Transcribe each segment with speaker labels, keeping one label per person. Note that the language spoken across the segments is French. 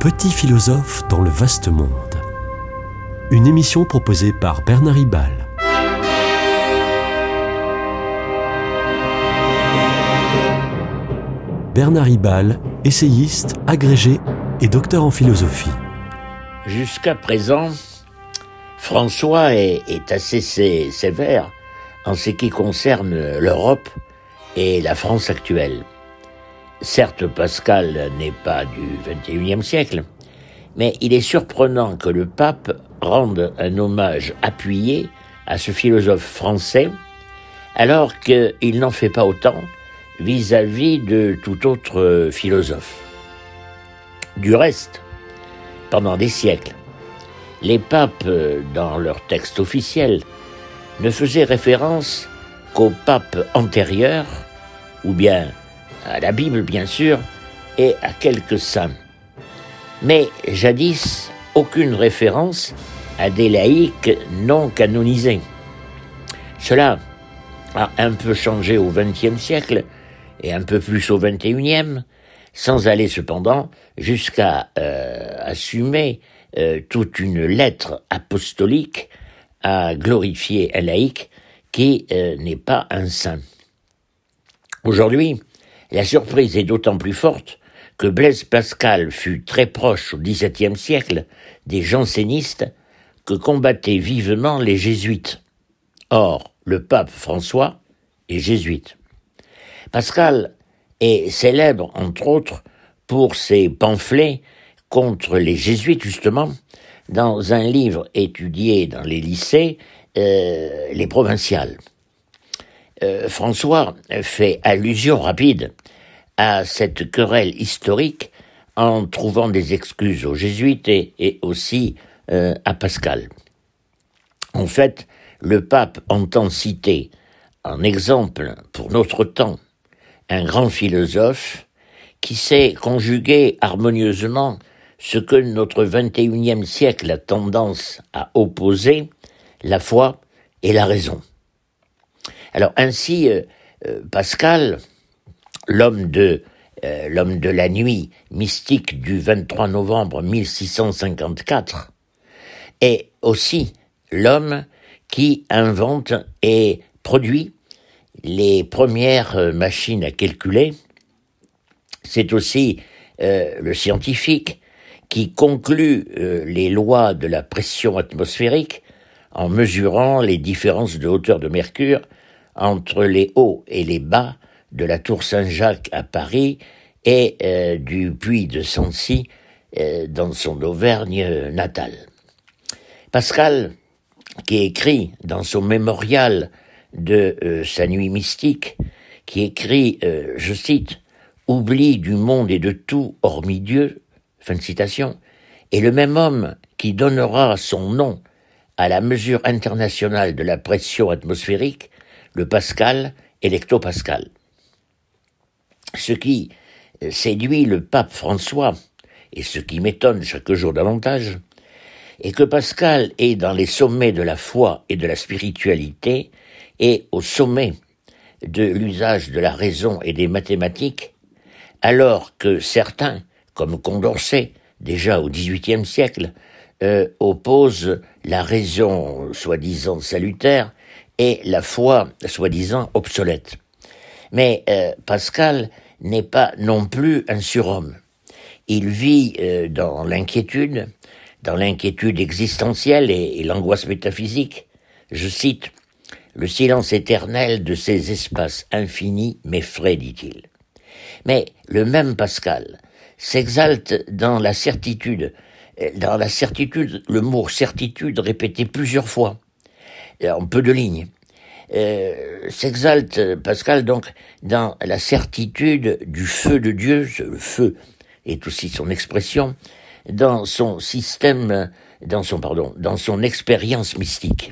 Speaker 1: Petit philosophe dans le vaste monde. Une émission proposée par Bernard Ribal. Bernard Ribal, essayiste, agrégé et docteur en philosophie.
Speaker 2: Jusqu'à présent, François est, assez sé- sévère en ce qui concerne l'Europe et la France actuelle. Certes, Pascal n'est pas du XXIe siècle, mais il est surprenant que le pape rende un hommage appuyé à ce philosophe français, alors qu'il n'en fait pas autant vis-à-vis de tout autre philosophe. Du reste, pendant des siècles, les papes, dans leurs textes officiels, ne faisaient référence qu'aux papes antérieurs, ou bien à la Bible, bien sûr, et à quelques saints. Mais jadis, aucune référence à des laïcs non canonisés. Cela a un peu changé au XXe siècle et un peu plus au XXIe, sans aller cependant jusqu'à euh, assumer euh, toute une lettre apostolique à glorifier un laïc qui euh, n'est pas un saint. Aujourd'hui, la surprise est d'autant plus forte que Blaise Pascal fut très proche au XVIIe siècle des jansénistes que combattaient vivement les jésuites. Or, le pape François est jésuite. Pascal est célèbre, entre autres, pour ses pamphlets contre les jésuites, justement, dans un livre étudié dans les lycées, euh, les provinciales. Euh, François fait allusion rapide à cette querelle historique en trouvant des excuses aux jésuites et, aussi euh, à Pascal. En fait, le pape entend citer en exemple pour notre temps un grand philosophe qui sait conjuguer harmonieusement ce que notre 21e siècle a tendance à opposer, la foi et la raison. Alors ainsi, euh, euh, Pascal, l'homme de euh, l'homme de la nuit mystique du 23 novembre 1654, est aussi l'homme qui invente et produit les premières machines à calculer. C'est aussi le scientifique qui conclut les lois de la pression atmosphérique en mesurant les différences de hauteur de mercure entre les hauts et les bas de la tour Saint-Jacques à Paris et euh, du puits de Sancy euh, dans son Auvergne natale. Pascal, qui écrit dans son mémorial de euh, sa nuit mystique, qui écrit, je cite, Oubli du monde et de tout hormis Dieu, fin de citation, est le même homme qui donnera son nom à la mesure internationale de la pression atmosphérique, le Pascal électopascal. Ce qui euh, séduit le pape François, et ce qui m'étonne chaque jour davantage, est que Pascal est dans les sommets de la foi et de la spiritualité, et au sommet de l'usage de la raison et des mathématiques, alors que certains, comme Condorcet, déjà au XVIIIe siècle, euh, opposent la raison soi-disant salutaire et la foi soi-disant obsolète. Mais euh, Pascal n'est pas non plus un surhomme. Il vit euh, dans l'inquiétude, dans l'inquiétude existentielle et, et l'angoisse métaphysique. Je cite, Le silence éternel de ces espaces infinis m'effraie, dit-il. Mais le même Pascal s'exalte dans la certitude, euh, dans la certitude, le mot certitude répété plusieurs fois, en peu de lignes. Euh, s'exalte euh, Pascal donc dans la certitude du feu de Dieu, le feu est aussi son expression, dans son système, dans son pardon, dans son expérience mystique.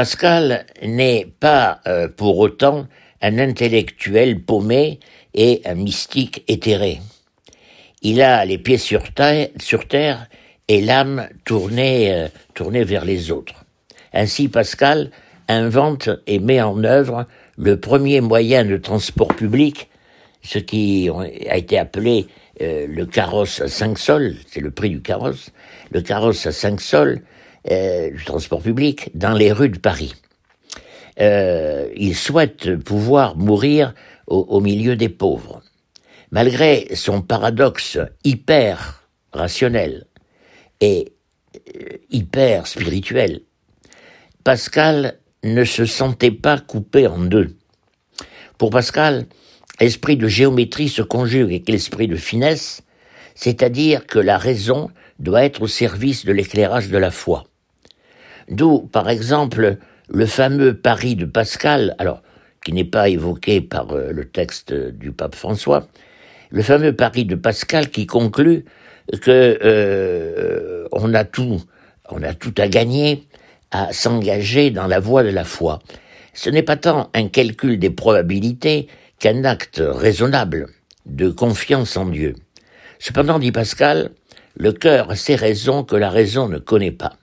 Speaker 2: Pascal n'est pas euh, pour autant un intellectuel paumé et un mystique éthéré. Il a les pieds sur terre, et l'âme tournée, euh, tournée vers les autres. Ainsi, Pascal invente et met en œuvre le premier moyen de transport public, ce qui a été appelé euh, le carrosse à 5 sols, c'est le prix du carrosse, le carrosse à 5 sols euh, du transport public dans les rues de Paris. Euh, il souhaite pouvoir mourir au, milieu des pauvres. Malgré son paradoxe hyper rationnel et euh, hyper spirituel, Pascal ne se sentait pas coupé en deux. Pour Pascal, l'esprit de géométrie se conjugue avec l'esprit de finesse, c'est-à-dire que la raison doit être au service de l'éclairage de la foi. D'où, par exemple, le fameux pari de Pascal, alors qui n'est pas évoqué par euh, le texte du pape François, le fameux pari de Pascal qui conclut que euh, on a tout, on a tout à gagner à s'engager dans la voie de la foi. Ce n'est pas tant un calcul des probabilités qu'un acte raisonnable de confiance en Dieu. Cependant, dit Pascal, le cœur a ses raisons que la raison ne connaît pas.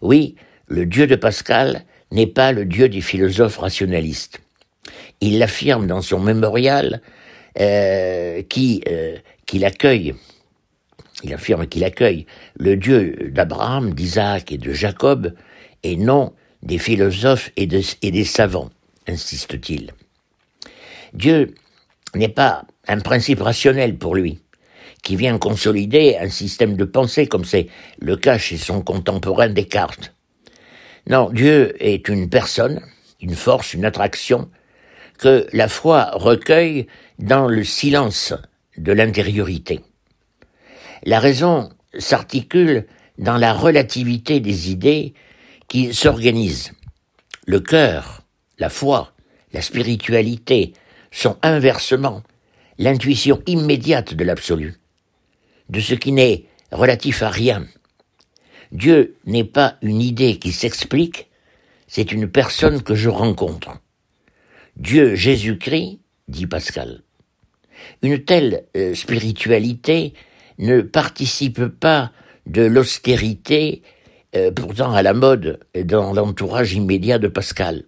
Speaker 2: Oui, le Dieu de Pascal n'est pas le Dieu des philosophes rationalistes. Il l'affirme dans son mémorial euh, euh, qu'il accueille, il affirme qu'il accueille le Dieu d'Abraham, d'Isaac et de Jacob, et non des philosophes et des savants, insiste-t-il. Dieu n'est pas un principe rationnel pour lui, qui vient consolider un système de pensée comme c'est le cas chez son contemporain Descartes. Non, Dieu est une personne, une force, une attraction, que la foi recueille dans le silence de l'intériorité. La raison s'articule dans la relativité des idées qui s'organisent. Le cœur, la foi, la spiritualité sont inversement l'intuition immédiate de l'absolu, de ce qui n'est relatif à rien. Dieu n'est pas une idée qui s'explique, c'est une personne que je rencontre. Dieu Jésus-Christ, dit Pascal. Une telle euh, spiritualité ne participe pas de l'austérité euh, pourtant à la mode dans l'entourage immédiat de Pascal.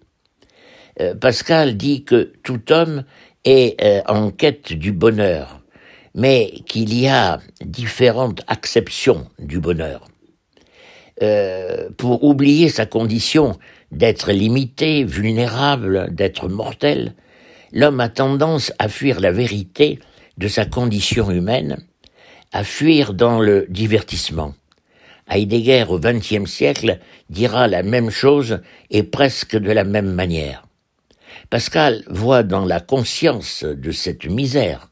Speaker 2: Euh, Pascal dit que tout homme est en quête du bonheur, mais qu'il y a différentes acceptions du bonheur. Pour oublier sa condition d'être limité, vulnérable, d'être mortel, l'homme a tendance à fuir la vérité de sa condition humaine, à fuir dans le divertissement. Heidegger au XXe siècle dira la même chose et presque de la même manière. Pascal voit dans la conscience de cette misère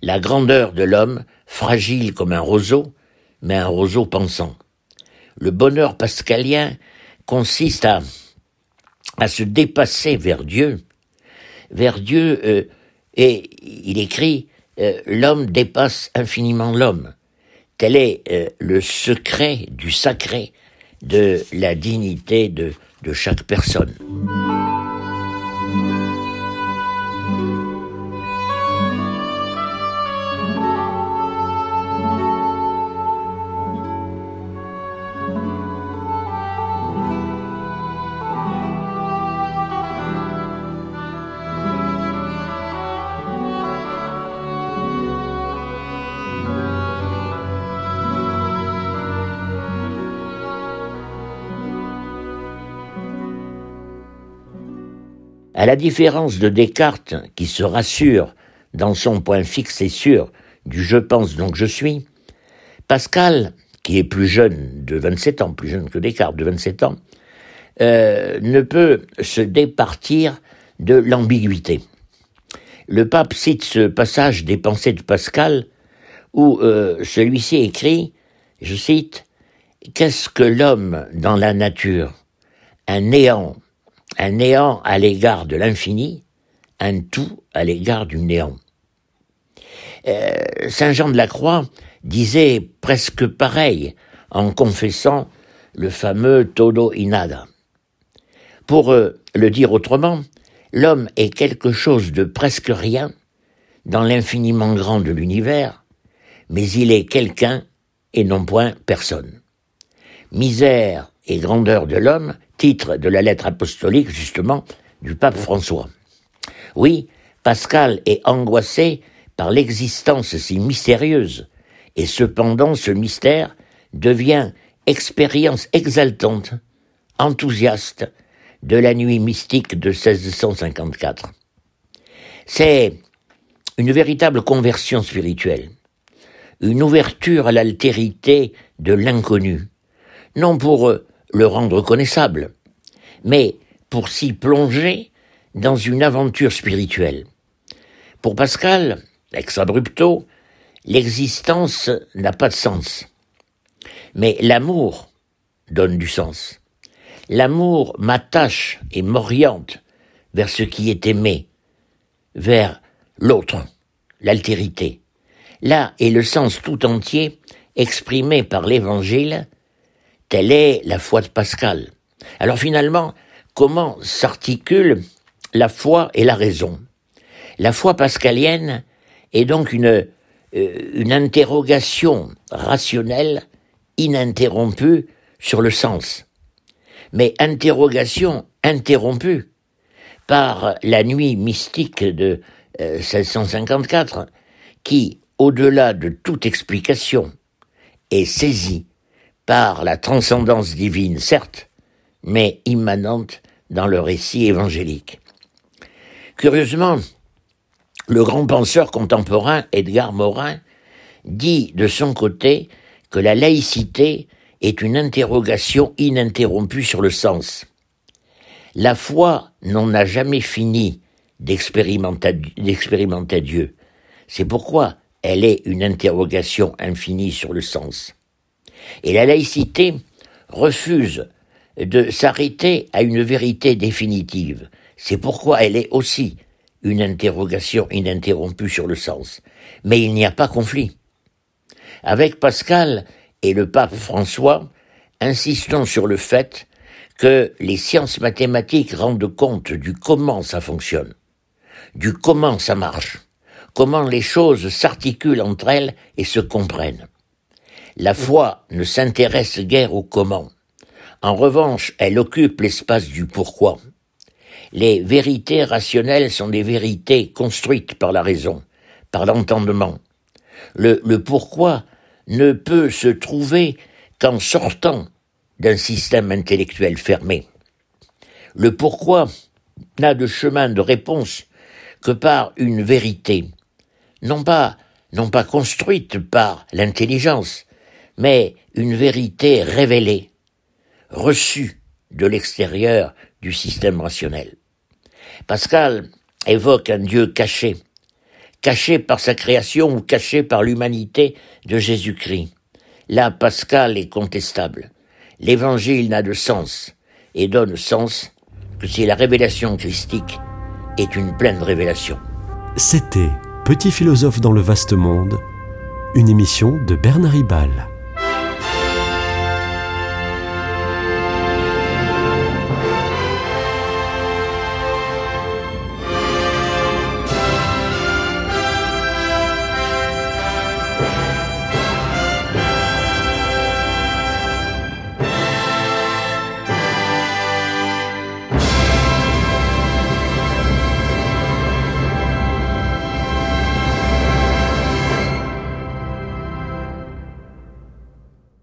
Speaker 2: la grandeur de l'homme, fragile comme un roseau, mais un roseau pensant. Le bonheur pascalien consiste à, à se dépasser vers Dieu, vers Dieu, euh, et il écrit, euh, l'homme dépasse infiniment l'homme. Tel est euh, le secret du sacré de la dignité de, de chaque personne. À la différence de Descartes, qui se rassure dans son point fixe et sûr du je pense donc je suis, Pascal, qui est plus jeune de 27 ans, plus jeune que Descartes de 27 ans, euh, ne peut se départir de l'ambiguïté. Le pape cite ce passage des pensées de Pascal où euh, celui-ci écrit, je cite, Qu'est-ce que l'homme dans la nature? Un néant un néant à l'égard de l'infini, un tout à l'égard du néant. Euh, Saint Jean de la Croix disait presque pareil en confessant le fameux todo inada. Pour euh, le dire autrement, l'homme est quelque chose de presque rien dans l'infiniment grand de l'univers, mais il est quelqu'un et non point personne. Misère et grandeur de l'homme, titre de la lettre apostolique justement du pape François. Oui, Pascal est angoissé par l'existence si mystérieuse, et cependant ce mystère devient expérience exaltante, enthousiaste de la nuit mystique de 1654. C'est une véritable conversion spirituelle, une ouverture à l'altérité de l'inconnu, non pour le rendre connaissable, mais pour s'y plonger dans une aventure spirituelle. Pour Pascal, ex abrupto, l'existence n'a pas de sens. Mais l'amour donne du sens. L'amour m'attache et m'oriente vers ce qui est aimé, vers l'autre, l'altérité. Là est le sens tout entier exprimé par l'Évangile, telle est la foi de Pascal? Alors finalement, comment s'articule la foi et la raison? La foi pascalienne est donc une, euh, une interrogation rationnelle ininterrompue sur le sens, mais interrogation interrompue par la nuit mystique de 1654, euh, qui, au-delà de toute explication, est saisie par la transcendance divine, certes, mais immanente dans le récit évangélique. Curieusement, le grand penseur contemporain Edgar Morin dit de son côté que la laïcité est une interrogation ininterrompue sur le sens. La foi n'en a jamais fini d'expérimenter Dieu. C'est pourquoi elle est une interrogation infinie sur le sens. Et la laïcité refuse de s'arrêter à une vérité définitive. C'est pourquoi elle est aussi une interrogation ininterrompue sur le sens. Mais il n'y a pas conflit. Avec Pascal et le pape François, insistons sur le fait que les sciences mathématiques rendent compte du comment ça fonctionne, du comment ça marche, comment les choses s'articulent entre elles et se comprennent. La foi ne s'intéresse guère au comment. En revanche, elle occupe l'espace du pourquoi. Les vérités rationnelles sont des vérités construites par la raison, par l'entendement. Le, le pourquoi ne peut se trouver qu'en sortant d'un système intellectuel fermé. Le pourquoi n'a de chemin de réponse que par une vérité, non pas, non pas construite par l'intelligence, mais une vérité révélée, reçue de l'extérieur du système rationnel. Pascal évoque un Dieu caché, caché par sa création ou caché par l'humanité de Jésus-Christ. Là, Pascal est contestable. L'évangile n'a de sens et donne sens que si la révélation christique est une pleine révélation.
Speaker 1: C'était Petit philosophe dans le vaste monde, une émission de Bernard Ribal.